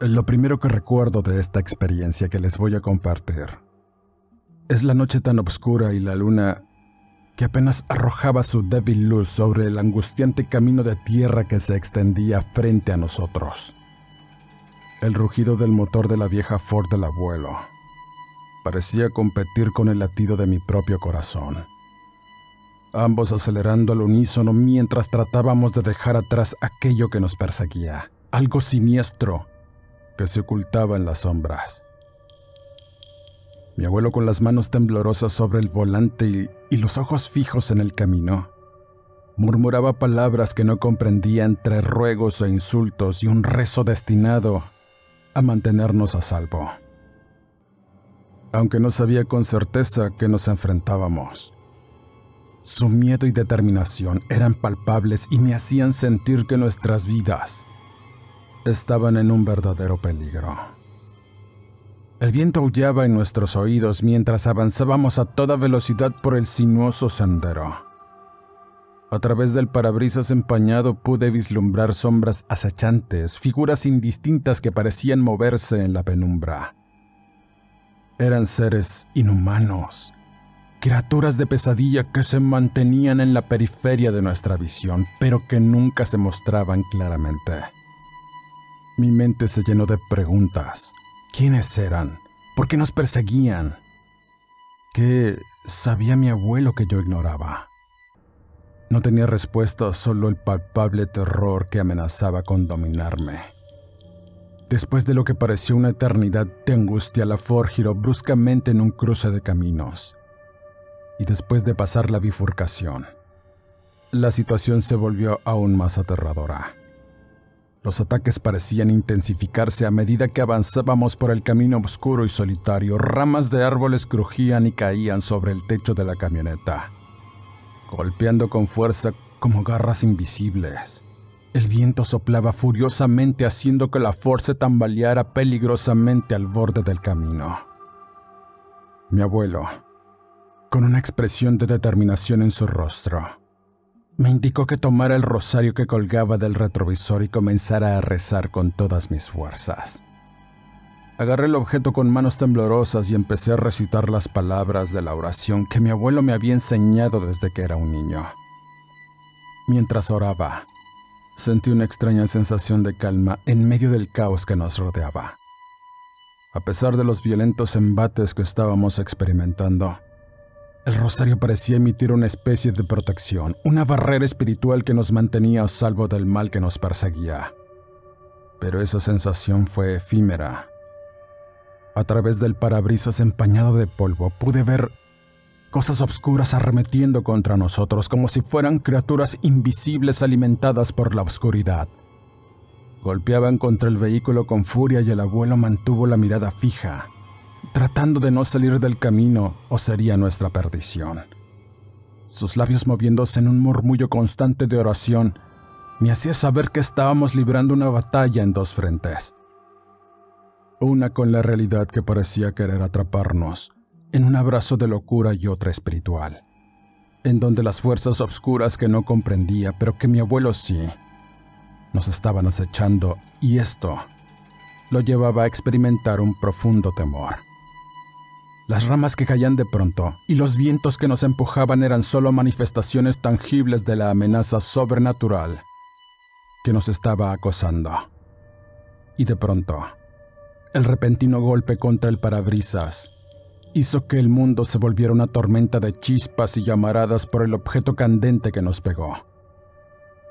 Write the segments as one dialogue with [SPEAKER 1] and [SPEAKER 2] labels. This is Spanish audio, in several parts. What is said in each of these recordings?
[SPEAKER 1] Lo primero que recuerdo de esta experiencia que les voy a compartir es la noche tan oscura y la luna que apenas arrojaba su débil luz sobre el angustiante camino de tierra que se extendía frente a nosotros. El rugido del motor de la vieja Ford del abuelo parecía competir con el latido de mi propio corazón. Ambos acelerando al unísono mientras tratábamos de dejar atrás aquello que nos perseguía, algo siniestro que se ocultaba en las sombras. Mi abuelo con las manos temblorosas sobre el volante y, y, los ojos fijos en el camino, murmuraba palabras que no comprendía entre ruegos e insultos y un rezo destinado a mantenernos a salvo. Aunque no sabía con certeza que nos enfrentábamos. Su miedo y determinación eran palpables y me hacían sentir que nuestras vidas estaban en un verdadero peligro. El viento aullaba en nuestros oídos mientras avanzábamos a toda velocidad por el sinuoso sendero. A través del parabrisas empañado pude vislumbrar sombras acechantes, figuras indistintas que parecían moverse en la penumbra. Eran seres inhumanos, criaturas de pesadilla que se mantenían en la periferia de nuestra visión, pero que nunca se mostraban claramente. Mi mente se llenó de preguntas. ¿Quiénes eran? ¿Por qué nos perseguían? ¿Qué sabía mi abuelo que yo ignoraba? No tenía respuesta, solo el palpable terror que amenazaba con dominarme. Después de lo que pareció una eternidad de angustia, la Ford giró bruscamente en un cruce de caminos. Y después de pasar la bifurcación, la situación se volvió aún más aterradora. Los ataques parecían intensificarse a medida que avanzábamos por el camino oscuro y solitario. Ramas de árboles crujían y caían sobre el techo de la camioneta, golpeando con fuerza como garras invisibles. El viento soplaba furiosamente haciendo que la se tambaleara peligrosamente al borde del camino. Mi abuelo, con una expresión de determinación en su rostro, me indicó que tomara el rosario que colgaba del retrovisor y comenzara a rezar con todas mis fuerzas. Agarré el objeto con manos temblorosas y empecé a recitar las palabras de la oración que mi abuelo me había enseñado desde que era un niño. Mientras oraba, sentí una extraña sensación de calma en medio del caos que nos rodeaba. A pesar de los violentos embates que estábamos experimentando, el rosario parecía emitir una especie de protección, una barrera espiritual que nos mantenía a salvo del mal que nos perseguía. Pero esa sensación fue efímera. A través del parabrisas empañado de polvo pude ver cosas oscuras arremetiendo contra nosotros como si fueran criaturas invisibles alimentadas por la oscuridad. Golpeaban contra el vehículo con furia y el abuelo mantuvo la mirada fija tratando de no salir del camino o sería nuestra perdición. Sus labios moviéndose en un murmullo constante de oración me hacía saber que estábamos librando una batalla en dos frentes. Una con la realidad que parecía querer atraparnos, en un abrazo de locura y otra espiritual, en donde las fuerzas obscuras que no comprendía, pero que mi abuelo sí, nos estaban acechando y esto lo llevaba a experimentar un profundo temor. Las ramas que caían de pronto y los vientos que nos empujaban eran solo manifestaciones tangibles de la amenaza sobrenatural que nos estaba acosando. Y de pronto, El repentino golpe contra el parabrisas hizo que el mundo se volviera una tormenta de chispas y llamaradas por el objeto candente que nos pegó.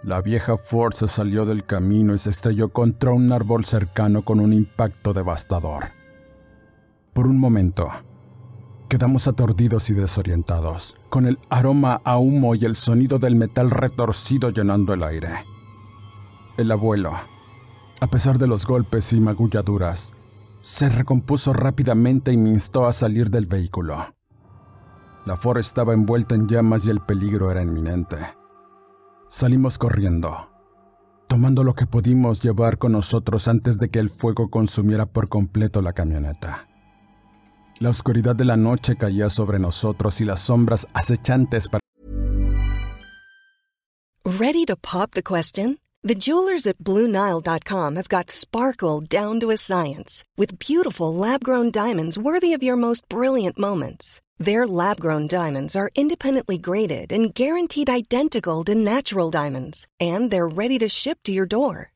[SPEAKER 1] La vieja Ford se salió del camino y se estrelló contra un árbol cercano con un impacto devastador. Por un momento, quedamos aturdidos y desorientados, con el aroma a humo y el sonido del metal retorcido llenando el aire. El abuelo, a pesar de los golpes y magulladuras, se recompuso rápidamente y me instó a salir del vehículo. La Ford estaba envuelta en llamas y el peligro era inminente. Salimos corriendo, tomando lo que pudimos llevar con nosotros antes de que el fuego consumiera por completo la camioneta. La oscuridad de la noche caía sobre nosotros y las sombras acechantes para...
[SPEAKER 2] Ready to pop the question? The jewelers at BlueNile.com have got sparkle down to a science with beautiful lab-grown diamonds worthy of your most brilliant moments. Their lab grown diamonds are independently graded and guaranteed identical to natural diamonds, and they're ready to ship to your door.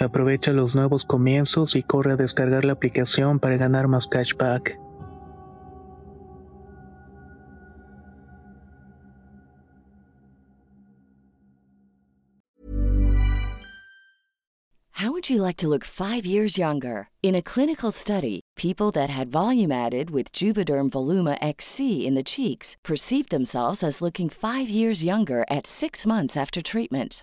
[SPEAKER 3] Aprovecha los nuevos comienzos y corre a descargar la aplicación para ganar más cashback.
[SPEAKER 4] How would you like to look five years younger? In a clinical study, people that had volume added with Juvederm Voluma XC in the cheeks perceived themselves as looking five years younger at six months after treatment.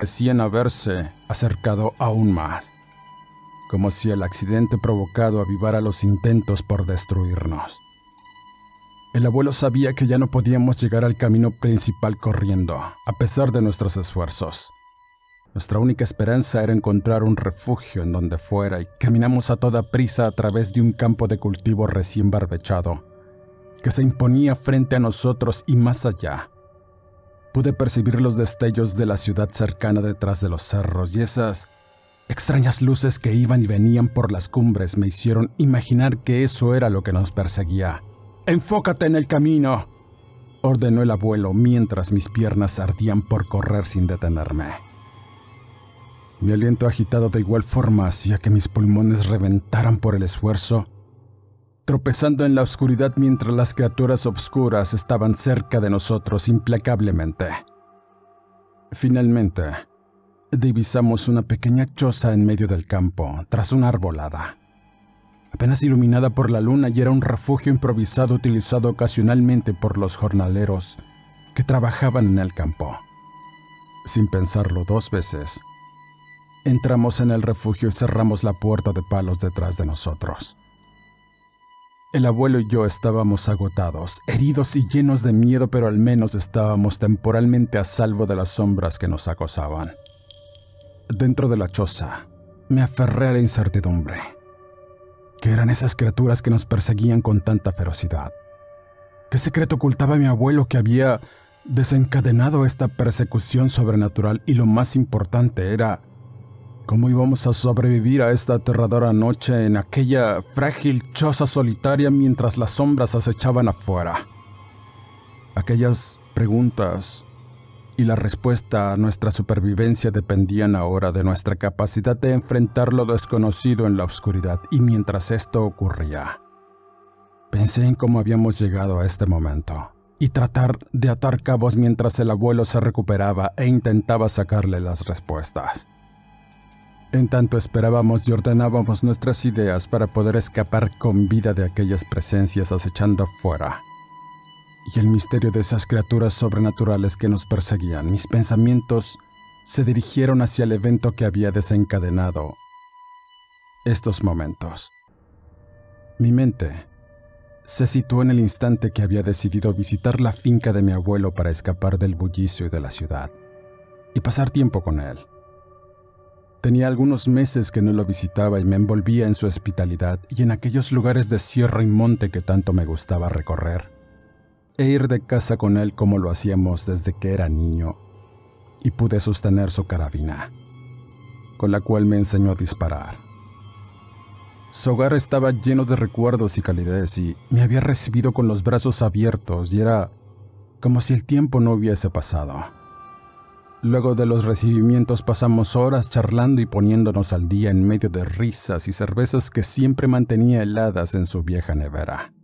[SPEAKER 1] Parecían haberse acercado aún más, como si el accidente provocado avivara los intentos por destruirnos. El abuelo sabía que ya no podíamos llegar al camino principal corriendo, a pesar de nuestros esfuerzos. Nuestra única esperanza era encontrar un refugio en donde fuera y caminamos a toda prisa a través de un campo de cultivo recién barbechado, que se imponía frente a nosotros y más allá. Pude percibir los destellos de la ciudad cercana detrás de los cerros y esas extrañas luces que iban y venían por las cumbres me hicieron imaginar que eso era lo que nos perseguía. Enfócate en el camino, ordenó el abuelo mientras mis piernas ardían por correr sin detenerme. Mi aliento agitado de igual forma hacía que mis pulmones reventaran por el esfuerzo, tropezando en la oscuridad mientras las criaturas obscuras estaban cerca de nosotros implacablemente. Finalmente, divisamos una pequeña choza en medio del campo, tras una arbolada. Apenas iluminada por la luna y era un refugio improvisado utilizado ocasionalmente por los jornaleros que trabajaban en el campo. Sin pensarlo dos veces, entramos en el refugio y cerramos la puerta de palos detrás de nosotros. El abuelo y yo estábamos agotados, heridos y llenos de miedo, pero al menos estábamos temporalmente a salvo de las sombras que nos acosaban. Dentro de la choza, me aferré a la incertidumbre. ¿Qué eran esas criaturas que nos perseguían con tanta ferocidad? ¿Qué secreto ocultaba mi abuelo que había desencadenado esta persecución sobrenatural? Y lo más importante era ¿Cómo íbamos a sobrevivir a esta aterradora noche en aquella frágil choza solitaria mientras las sombras acechaban afuera? Aquellas preguntas y la respuesta a nuestra supervivencia dependían ahora de nuestra capacidad de enfrentar lo desconocido en la oscuridad y mientras esto ocurría. Pensé en cómo habíamos llegado a este momento y tratar de atar cabos mientras el abuelo se recuperaba e intentaba sacarle las respuestas. En tanto esperábamos y ordenábamos nuestras ideas para poder escapar con vida de aquellas presencias acechando afuera. Y el misterio de esas criaturas sobrenaturales que nos perseguían, mis pensamientos se dirigieron hacia el evento que había desencadenado estos momentos. Mi mente se situó en el instante que había decidido visitar la finca de mi abuelo para escapar del bullicio y de la ciudad y pasar tiempo con él. Tenía algunos meses que no lo visitaba y me envolvía en su hospitalidad y en aquellos lugares de sierra y monte que tanto me gustaba recorrer, e ir de casa con él como lo hacíamos desde que era niño, y pude sostener su carabina, con la cual me enseñó a disparar. Su hogar estaba lleno de recuerdos y calidez y me había recibido con los brazos abiertos y era como si el tiempo no hubiese pasado. Luego de los recibimientos pasamos horas charlando y poniéndonos al día en medio de risas y cervezas que siempre mantenía heladas en su vieja nevera.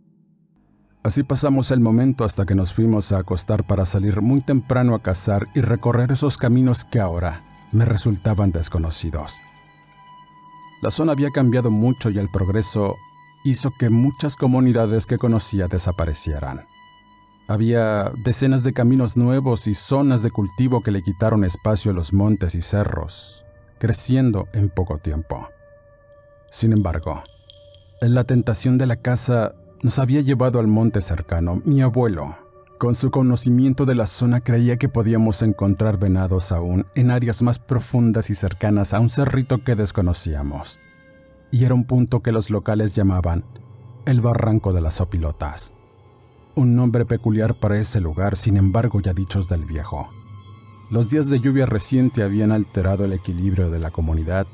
[SPEAKER 1] Así pasamos el momento hasta que nos fuimos a acostar para salir muy temprano a cazar y recorrer esos caminos que ahora me resultaban desconocidos. La zona había cambiado mucho y el progreso hizo que muchas comunidades que conocía desaparecieran. Había decenas de caminos nuevos y zonas de cultivo que le quitaron espacio a los montes y cerros, creciendo en poco tiempo. Sin embargo, la tentación de la casa nos había llevado al monte cercano. Mi abuelo, con su conocimiento de la zona, creía que podíamos encontrar venados aún en áreas más profundas y cercanas a un cerrito que desconocíamos. Y era un punto que los locales llamaban el Barranco de las Opilotas un nombre peculiar para ese lugar, sin embargo ya dichos del viejo. Los días de lluvia reciente habían alterado el equilibrio de la comunidad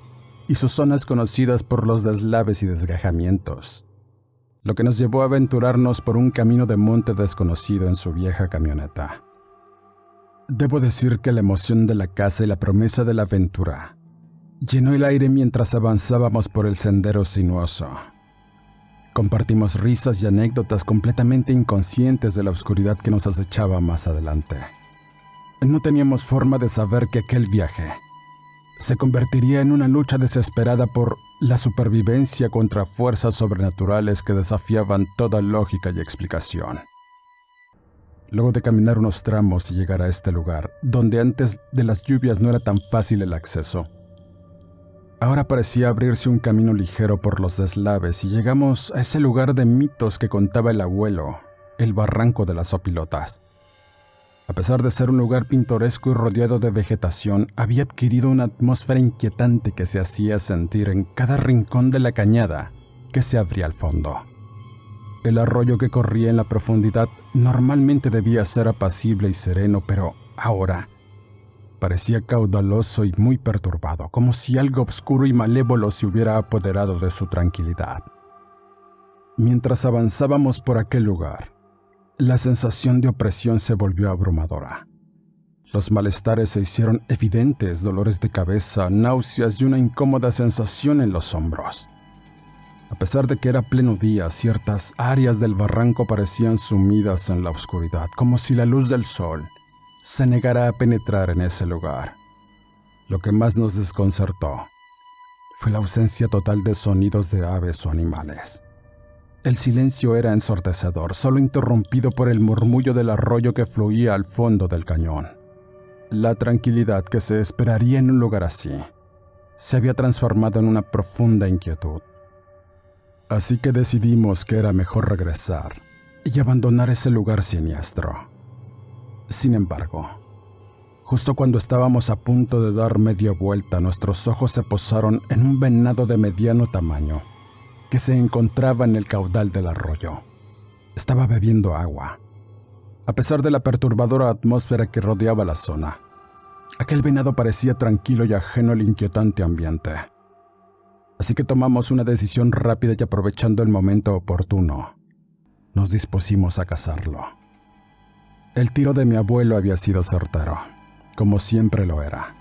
[SPEAKER 1] y sus zonas conocidas por los deslaves y desgajamientos, lo que nos llevó a aventurarnos por un camino de monte desconocido en su vieja camioneta. Debo decir que la emoción de la casa y la promesa de la aventura llenó el aire mientras avanzábamos por el sendero sinuoso. Compartimos risas y anécdotas completamente inconscientes de la oscuridad que nos acechaba más adelante. No teníamos forma de saber que aquel viaje se convertiría en una lucha desesperada por la supervivencia contra fuerzas sobrenaturales que desafiaban toda lógica y explicación. Luego de caminar unos tramos y llegar a este lugar, donde antes de las lluvias no era tan fácil el acceso, Ahora parecía abrirse un camino ligero por los deslaves y llegamos a ese lugar de mitos que contaba el abuelo, el barranco de las opilotas. A pesar de ser un lugar pintoresco y rodeado de vegetación, había adquirido una atmósfera inquietante que se hacía sentir en cada rincón de la cañada que se abría al fondo. El arroyo que corría en la profundidad normalmente debía ser apacible y sereno, pero ahora parecía caudaloso y muy perturbado, como si algo oscuro y malévolo se hubiera apoderado de su tranquilidad. Mientras avanzábamos por aquel lugar, la sensación de opresión se volvió abrumadora. Los malestares se hicieron evidentes, dolores de cabeza, náuseas y una incómoda sensación en los hombros. A pesar de que era pleno día, ciertas áreas del barranco parecían sumidas en la oscuridad, como si la luz del sol se negara a penetrar en ese lugar. Lo que más nos desconcertó fue la ausencia total de sonidos de aves o animales. El silencio era ensordecedor, solo interrumpido por el murmullo del arroyo que fluía al fondo del cañón. La tranquilidad que se esperaría en un lugar así se había transformado en una profunda inquietud. Así que decidimos que era mejor regresar y abandonar ese lugar siniestro. Sin embargo, justo cuando estábamos a punto de dar media vuelta, nuestros ojos se posaron en un venado de mediano tamaño que se encontraba en el caudal del arroyo. Estaba bebiendo agua. A pesar de la perturbadora atmósfera que rodeaba la zona, aquel venado parecía tranquilo y ajeno al inquietante ambiente. Así que tomamos una decisión rápida y aprovechando el momento oportuno, nos dispusimos a cazarlo. El tiro de mi abuelo había sido certero, como siempre lo era.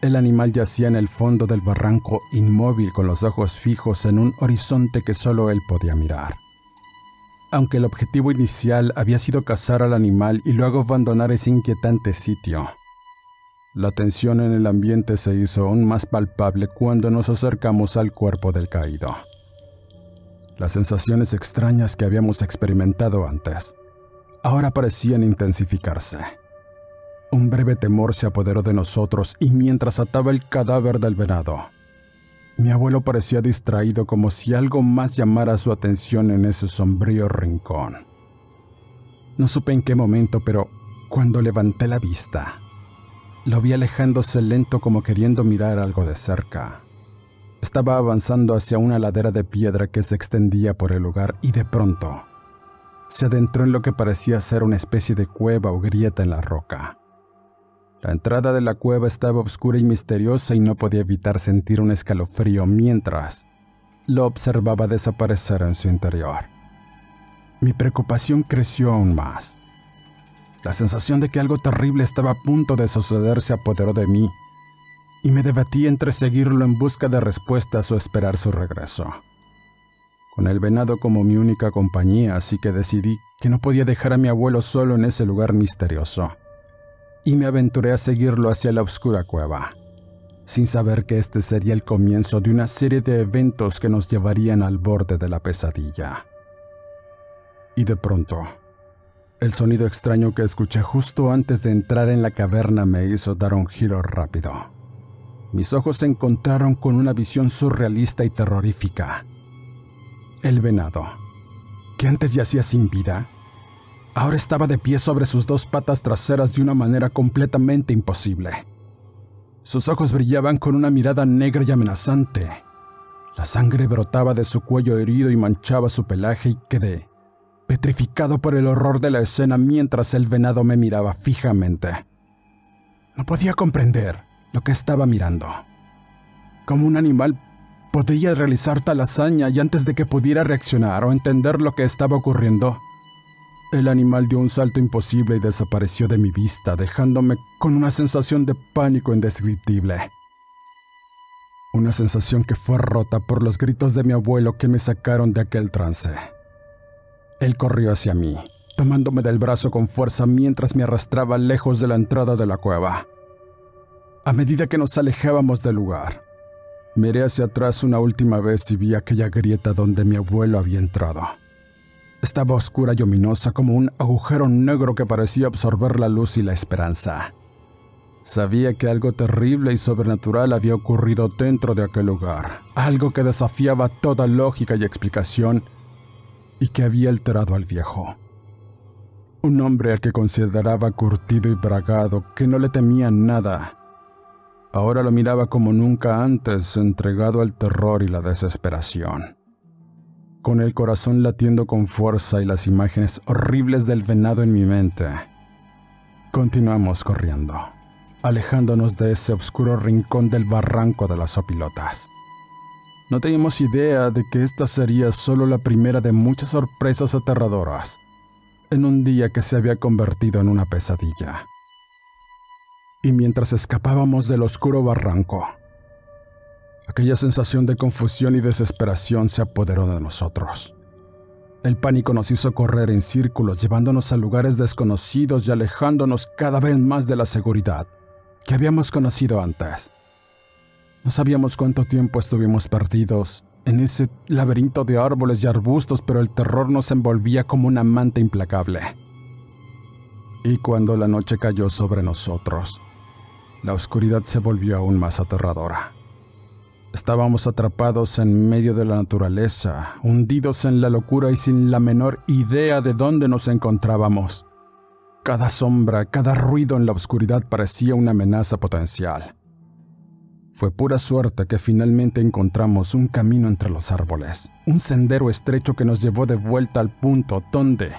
[SPEAKER 1] El animal yacía en el fondo del barranco inmóvil con los ojos fijos en un horizonte que solo él podía mirar. Aunque el objetivo inicial había sido cazar al animal y luego abandonar ese inquietante sitio, la tensión en el ambiente se hizo aún más palpable cuando nos acercamos al cuerpo del caído. Las sensaciones extrañas que habíamos experimentado antes ahora parecían intensificarse. Un breve temor se apoderó de nosotros y mientras ataba el cadáver del venado, mi abuelo parecía distraído como si algo más llamara su atención en ese sombrío rincón. No supe en qué momento, pero cuando levanté la vista, lo vi alejándose lento como queriendo mirar algo de cerca. Estaba avanzando hacia una ladera de piedra que se extendía por el lugar y de pronto se adentró en lo que parecía ser una especie de cueva o grieta en la roca. La entrada de la cueva estaba oscura y misteriosa y no podía evitar sentir un escalofrío mientras lo observaba desaparecer en su interior. Mi preocupación creció aún más. La sensación de que algo terrible estaba a punto de suceder se apoderó de mí y me debatí entre seguirlo en busca de respuestas o esperar su regreso. Con el venado como mi única compañía, así que decidí que no podía dejar a mi abuelo solo en ese lugar misterioso y me aventuré a seguirlo hacia la oscura cueva, sin saber que este sería el comienzo de una serie de eventos que nos llevarían al borde de la pesadilla. Y de pronto, el sonido extraño que escuché justo antes de entrar en la caverna me hizo dar un giro rápido. Mis ojos se encontraron con una visión surrealista y terrorífica. El venado, que antes yacía sin vida, Ahora estaba de pie sobre sus dos patas traseras de una manera completamente imposible. Sus ojos brillaban con una mirada negra y amenazante. La sangre brotaba de su cuello herido y manchaba su pelaje y quedé petrificado por el horror de la escena mientras el venado me miraba fijamente. No podía comprender lo que estaba mirando. ¿Cómo un animal podría realizar tal hazaña y antes de que pudiera reaccionar o entender lo que estaba ocurriendo, el animal dio un salto imposible y desapareció de mi vista, dejándome con una sensación de pánico indescriptible. Una sensación que fue rota por los gritos de mi abuelo que me sacaron de aquel trance. Él corrió hacia mí, tomándome del brazo con fuerza mientras me arrastraba lejos de la entrada de la cueva. A medida que nos alejábamos del lugar, miré hacia atrás una última vez y vi aquella grieta donde mi abuelo había entrado. Estaba oscura y ominosa como un agujero negro que parecía absorber la luz y la esperanza. Sabía que algo terrible y sobrenatural había ocurrido dentro de aquel lugar, algo que desafiaba toda lógica y explicación y que había alterado al viejo. Un hombre al que consideraba curtido y bragado, que no le temía nada. Ahora lo miraba como nunca antes, entregado al terror y la desesperación. Con el corazón latiendo con fuerza y las imágenes horribles del venado en mi mente. Continuamos corriendo, alejándonos de ese oscuro rincón del barranco de las opilotas. No teníamos idea de que esta sería solo la primera de muchas sorpresas aterradoras en un día que se había convertido en una pesadilla. Y mientras escapábamos del oscuro barranco, aquella sensación de confusión y desesperación se apoderó de nosotros. El pánico nos hizo correr en círculos, llevándonos a lugares desconocidos y alejándonos cada vez más de la seguridad que habíamos conocido antes. No sabíamos cuánto tiempo estuvimos perdidos en ese laberinto de árboles y arbustos, pero el terror nos envolvía como una manta implacable. Y cuando la noche cayó sobre nosotros, la oscuridad se volvió aún más aterradora. Estábamos atrapados en medio de la naturaleza, hundidos en la locura y sin la menor idea de dónde nos encontrábamos. Cada sombra, cada ruido en la oscuridad parecía una amenaza potencial. Fue pura suerte que finalmente encontramos un camino entre los árboles, un sendero estrecho que nos llevó de vuelta al punto donde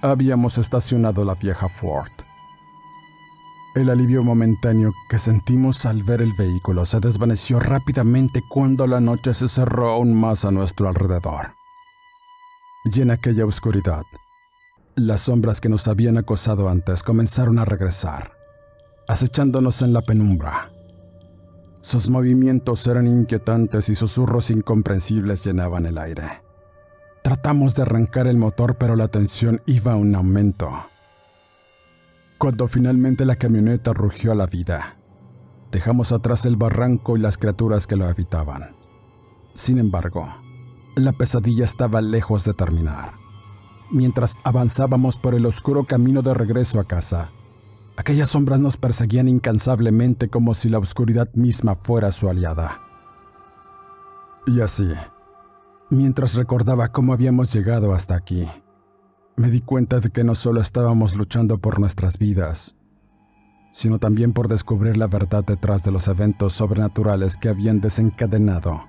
[SPEAKER 1] habíamos estacionado la vieja Ford. El alivio momentáneo que sentimos al ver el vehículo se desvaneció rápidamente cuando la noche se cerró aún más a nuestro alrededor. Y en aquella oscuridad, las sombras que nos habían acosado antes comenzaron a regresar, acechándonos en la penumbra. Sus movimientos eran inquietantes y susurros incomprensibles llenaban el aire. Tratamos de arrancar el motor, pero la tensión iba a un aumento. Cuando finalmente la camioneta rugió a la vida, dejamos atrás el barranco y las criaturas que lo habitaban. Sin embargo, la pesadilla estaba lejos de terminar. Mientras avanzábamos por el oscuro camino de regreso a casa, Aquellas sombras nos perseguían incansablemente como si la oscuridad misma fuera su aliada. Y así, mientras recordaba cómo habíamos llegado hasta aquí, me di cuenta de que no solo estábamos luchando por nuestras vidas, sino también por descubrir la verdad detrás de los eventos sobrenaturales que habían desencadenado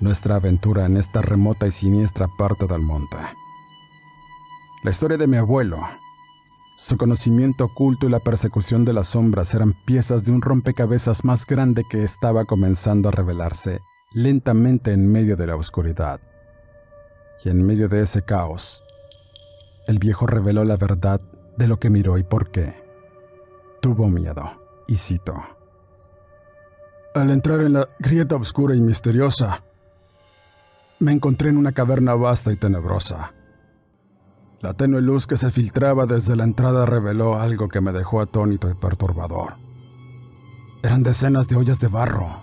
[SPEAKER 1] nuestra aventura en esta remota y siniestra parte del monte. La historia de mi abuelo, su conocimiento oculto y la persecución de las sombras eran piezas de un rompecabezas más grande que estaba comenzando a revelarse lentamente en medio de la oscuridad. Y en medio de ese caos, el viejo reveló la verdad de lo que miró y por qué. Tuvo miedo, y cito. Al entrar en la grieta oscura y misteriosa, me encontré en una caverna vasta y tenebrosa la tenue luz que se filtraba desde la entrada reveló algo que me dejó atónito y perturbador. Eran decenas de ollas de barro,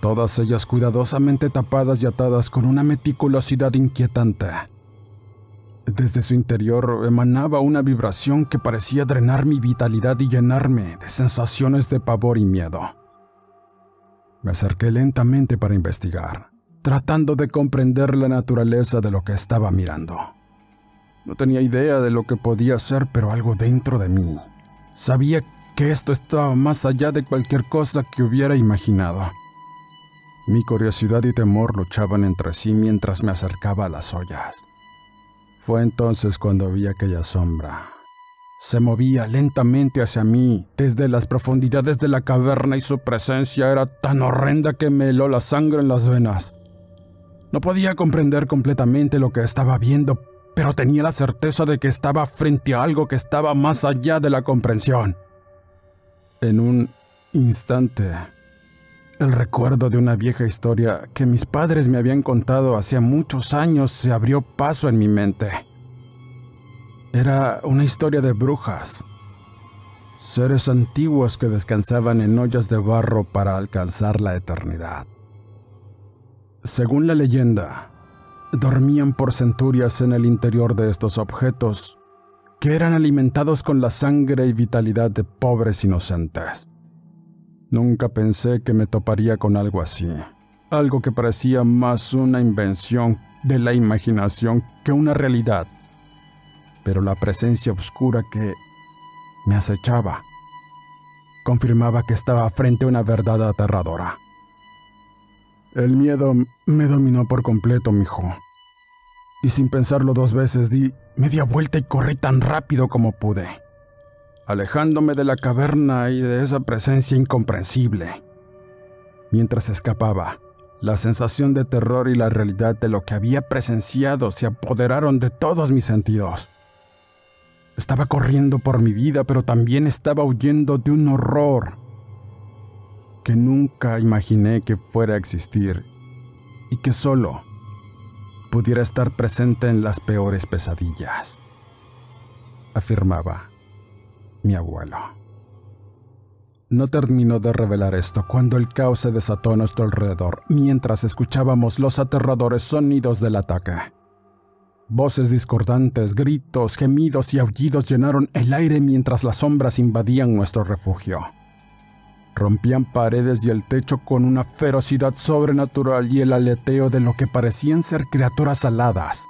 [SPEAKER 1] todas ellas cuidadosamente tapadas y atadas con una meticulosidad inquietante. Desde su interior emanaba una vibración que parecía drenar mi vitalidad y llenarme de sensaciones de pavor y miedo. Me acerqué lentamente para investigar, tratando de comprender la naturaleza de lo que estaba mirando. No tenía idea de lo que podía ser, pero algo dentro de mí sabía que esto estaba más allá de cualquier cosa que hubiera imaginado. Mi curiosidad y temor luchaban entre sí mientras me acercaba a las ollas. Fue entonces cuando vi aquella sombra. Se movía lentamente hacia mí desde las profundidades de la caverna y su presencia era tan horrenda que me heló la sangre en las venas. No podía comprender completamente lo que estaba viendo, pero tenía la certeza de que estaba frente a algo que estaba más allá de la comprensión. En un instante, el recuerdo de una vieja historia que mis padres me habían contado hacía muchos años se abrió paso en mi mente. Era una historia de brujas, seres antiguos que descansaban en ollas de barro para alcanzar la eternidad. Según la leyenda, dormían por centurias en el interior de estos objetos, que eran alimentados con la sangre y vitalidad de pobres inocentes. Nunca pensé que me toparía con algo así, algo que parecía más una invención de la imaginación que una realidad. pero la presencia oscura que me acechaba confirmaba que estaba frente a una verdad aterradora. El miedo me dominó por completo, mijo. Y sin pensarlo dos veces di media vuelta y corrí tan rápido como pude, alejándome de la caverna y de esa presencia incomprensible. Mientras escapaba, la sensación de terror y la realidad de lo que había presenciado se apoderaron de todos mis sentidos. Estaba corriendo por mi vida, pero también estaba huyendo de un horror que nunca imaginé que fuera a existir y que solo pudiera estar presente en las peores pesadillas, afirmaba mi abuelo. No terminó de revelar esto cuando el caos se desató a nuestro alrededor mientras escuchábamos los aterradores sonidos del ataque. Voces discordantes, gritos, gemidos y aullidos llenaron el aire mientras las sombras invadían nuestro refugio. Rompían paredes y el techo con una ferocidad sobrenatural y el aleteo de lo que parecían ser criaturas aladas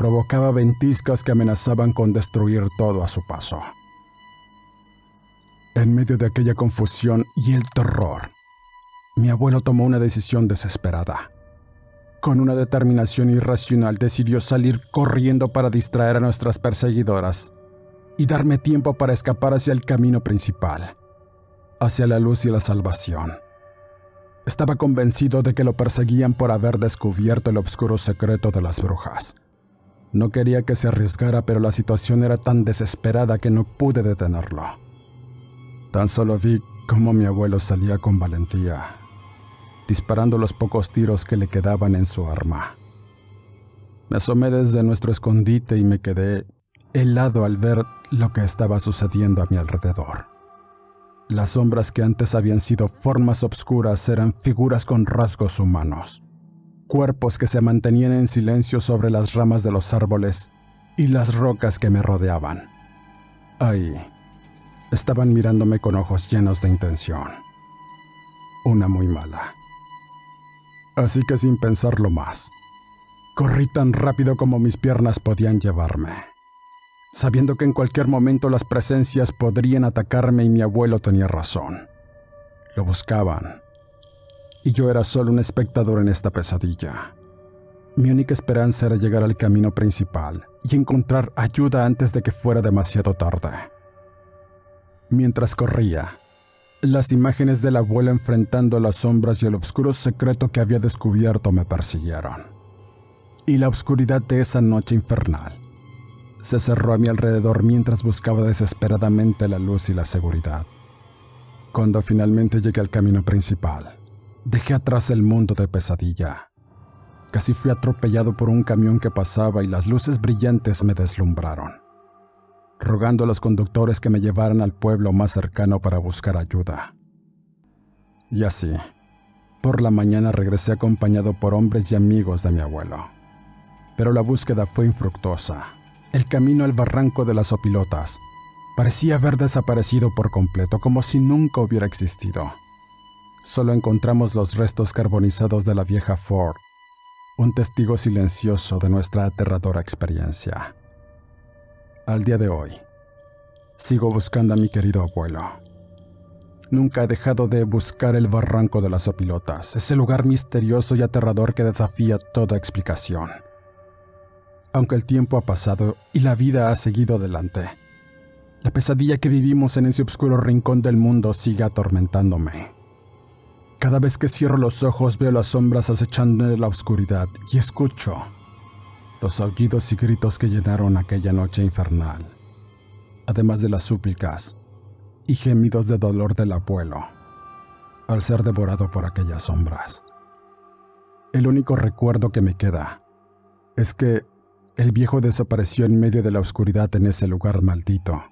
[SPEAKER 1] provocaba ventiscas que amenazaban con destruir todo a su paso. En medio de aquella confusión y el terror, mi abuelo tomó una decisión desesperada con una determinación irracional decidió salir corriendo para distraer a nuestras perseguidoras y darme tiempo para escapar hacia el camino principal, hacia la luz y la salvación. Estaba convencido de que lo perseguían por haber descubierto el oscuro secreto de las brujas. No quería que se arriesgara, pero la situación era tan desesperada que no pude detenerlo. Tan solo vi cómo mi abuelo salía con valentía, disparando los pocos tiros que le quedaban en su arma. Me asomé desde nuestro escondite y me quedé helado al ver lo que estaba sucediendo a mi alrededor. Las sombras que antes habían sido formas obscuras eran figuras con rasgos humanos, cuerpos que se mantenían en silencio sobre las ramas de los árboles y las rocas que me rodeaban. Ahí, estaban mirándome con ojos llenos de intención. Una muy mala. Así que sin pensarlo más, corrí tan rápido como mis piernas podían llevarme, sabiendo que en cualquier momento las presencias podrían atacarme y mi abuelo tenía razón. Lo buscaban, y yo era solo un espectador en esta pesadilla. Mi única esperanza era llegar al camino principal y encontrar ayuda antes de que fuera demasiado tarde. Mientras corría, las imágenes del abuelo enfrentando las sombras y el oscuro secreto que había descubierto me persiguieron. Y la oscuridad de esa noche infernal se cerró a mi alrededor mientras buscaba desesperadamente la luz y la seguridad. Cuando finalmente llegué al camino principal, dejé atrás el mundo de pesadilla. Casi fui atropellado por un camión que pasaba y las luces brillantes me deslumbraron rogando a los conductores que me llevaran al pueblo más cercano para buscar ayuda. Y así, por la mañana regresé acompañado por hombres y amigos de mi abuelo. Pero la búsqueda fue infructuosa. El camino al barranco de las opilotas parecía haber desaparecido por completo, como si nunca hubiera existido. Solo encontramos los restos carbonizados de la vieja Ford, un testigo silencioso de nuestra aterradora experiencia al día de hoy. Sigo buscando a mi querido abuelo. Nunca he dejado de buscar el barranco de las opilotas, ese lugar misterioso y aterrador que desafía toda explicación. Aunque el tiempo ha pasado y la vida ha seguido adelante, la pesadilla que vivimos en ese oscuro rincón del mundo sigue atormentándome. Cada vez que cierro los ojos veo las sombras acechando en la oscuridad y escucho los aullidos y gritos que llenaron aquella noche infernal, además de las súplicas y gemidos de dolor del abuelo al ser devorado por aquellas sombras. El único recuerdo que me queda es que el viejo desapareció en medio de la oscuridad en ese lugar maldito,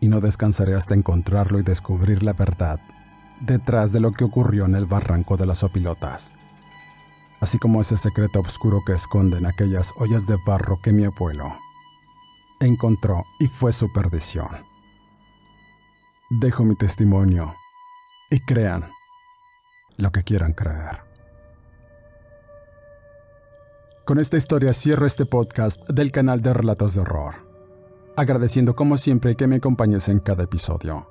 [SPEAKER 1] y no descansaré hasta encontrarlo y descubrir la verdad detrás de lo que ocurrió en el barranco de las opilotas así como ese secreto oscuro que esconden aquellas ollas de barro que mi abuelo encontró y fue su perdición. Dejo mi testimonio y crean lo que quieran creer. Con esta historia cierro este podcast del canal de Relatos de Horror, agradeciendo como siempre que me acompañes en cada episodio.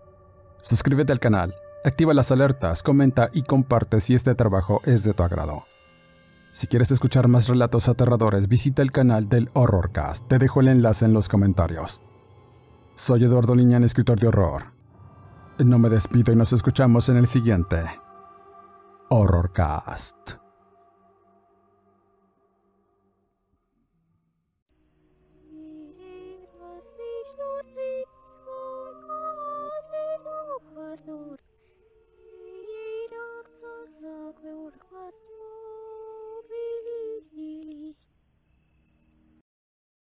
[SPEAKER 1] Suscríbete al canal, activa las alertas, comenta y comparte si este trabajo es de tu agrado. Si quieres escuchar más relatos aterradores, visita el canal del Horrorcast. Te dejo el enlace en los comentarios. Soy Eduardo Liñán, escritor de horror. No me despido y nos escuchamos en el siguiente Horrorcast.